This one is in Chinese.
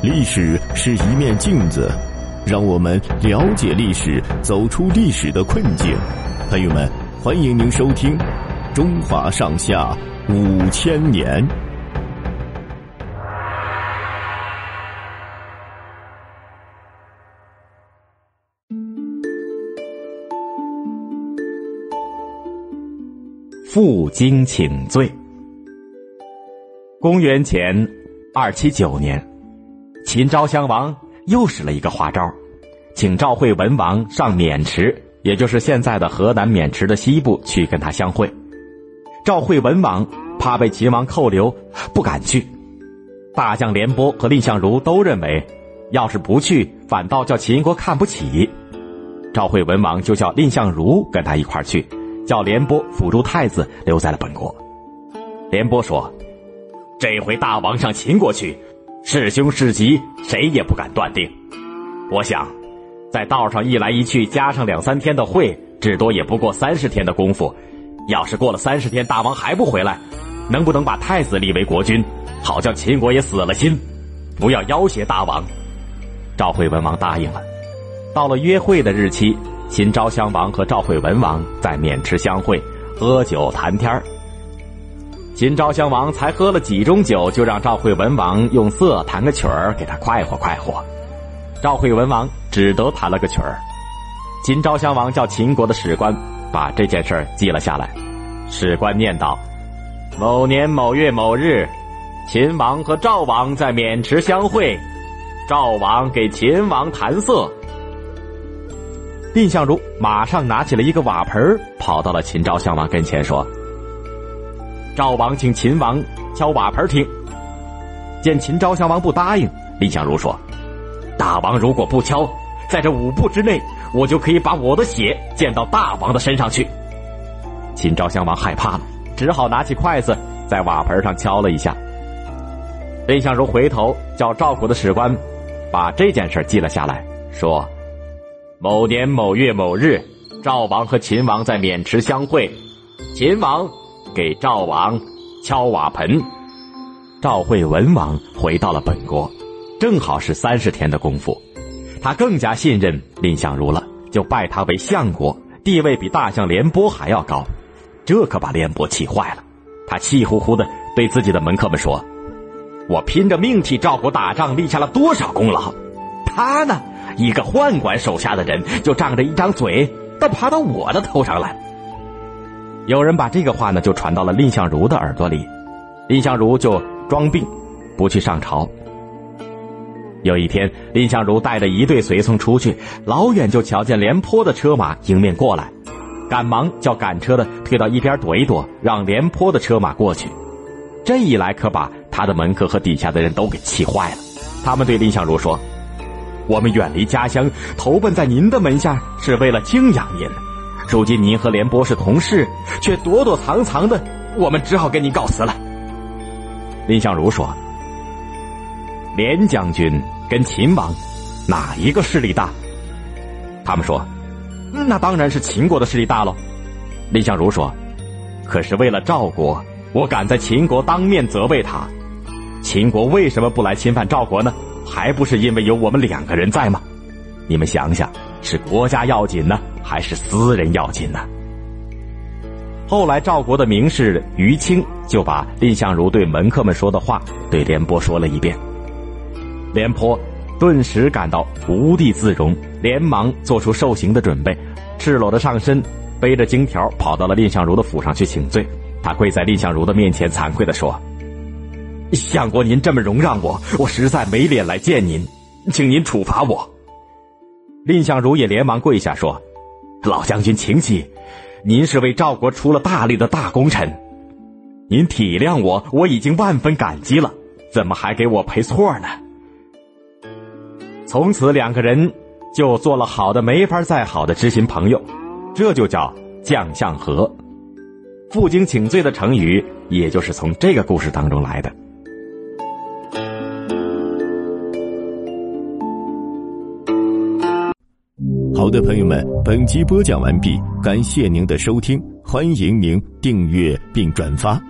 历史是一面镜子，让我们了解历史，走出历史的困境。朋友们，欢迎您收听《中华上下五千年》。负荆请罪。公元前二七九年，秦昭襄王又使了一个花招，请赵惠文王上渑池，也就是现在的河南渑池的西部去跟他相会。赵惠文王怕被秦王扣留，不敢去。大将廉颇和蔺相如都认为，要是不去，反倒叫秦国看不起。赵惠文王就叫蔺相如跟他一块去。叫廉颇辅助太子留在了本国。廉颇说：“这回大王上秦国去，是凶是吉，谁也不敢断定。我想，在道上一来一去，加上两三天的会，至多也不过三十天的功夫。要是过了三十天，大王还不回来，能不能把太子立为国君，好叫秦国也死了心，不要要挟大王？”赵惠文王答应了。到了约会的日期。秦昭襄王和赵惠文王在渑池相会，喝酒谈天儿。秦昭襄王才喝了几盅酒，就让赵惠文王用瑟弹个曲儿给他快活快活。赵惠文王只得弹了个曲儿。秦昭襄王叫秦国的史官把这件事记了下来。史官念道：“某年某月某日，秦王和赵王在渑池相会，赵王给秦王弹瑟。”蔺相如马上拿起了一个瓦盆，跑到了秦昭襄王跟前说：“赵王请秦王敲瓦盆听。”见秦昭襄王不答应，蔺相如说：“大王如果不敲，在这五步之内，我就可以把我的血溅到大王的身上去。”秦昭襄王害怕了，只好拿起筷子在瓦盆上敲了一下。蔺相如回头叫赵国的史官把这件事记了下来，说。某年某月某日，赵王和秦王在渑池相会，秦王给赵王敲瓦盆。赵惠文王回到了本国，正好是三十天的功夫，他更加信任蔺相如了，就拜他为相国，地位比大将廉颇还要高。这可把廉颇气坏了，他气呼呼的对自己的门客们说：“我拼着命替赵国打仗，立下了多少功劳，他呢？”一个宦官手下的人就仗着一张嘴，倒爬到我的头上来。有人把这个话呢，就传到了蔺相如的耳朵里，蔺相如就装病，不去上朝。有一天，蔺相如带着一队随从出去，老远就瞧见廉颇的车马迎面过来，赶忙叫赶车的退到一边躲一躲，让廉颇的车马过去。这一来，可把他的门客和底下的人都给气坏了。他们对蔺相如说。我们远离家乡，投奔在您的门下，是为了敬仰您。如今您和廉颇是同事，却躲躲藏藏的，我们只好跟您告辞了。蔺相如说：“廉将军跟秦王，哪一个势力大？”他们说：“那当然是秦国的势力大喽。”蔺相如说：“可是为了赵国，我敢在秦国当面责备他。秦国为什么不来侵犯赵国呢？”还不是因为有我们两个人在吗？你们想想，是国家要紧呢，还是私人要紧呢？后来赵国的名士于清就把蔺相如对门客们说的话对廉颇说了一遍。廉颇顿时感到无地自容，连忙做出受刑的准备，赤裸的上身，背着荆条跑到了蔺相如的府上去请罪。他跪在蔺相如的面前，惭愧的说。相国，您这么容让我，我实在没脸来见您，请您处罚我。蔺相如也连忙跪下说：“老将军，请起，您是为赵国出了大力的大功臣，您体谅我，我已经万分感激了，怎么还给我赔错呢？”从此两个人就做了好的没法再好的知心朋友，这就叫将相和。负荆请罪的成语，也就是从这个故事当中来的。好的，朋友们，本集播讲完毕，感谢您的收听，欢迎您订阅并转发。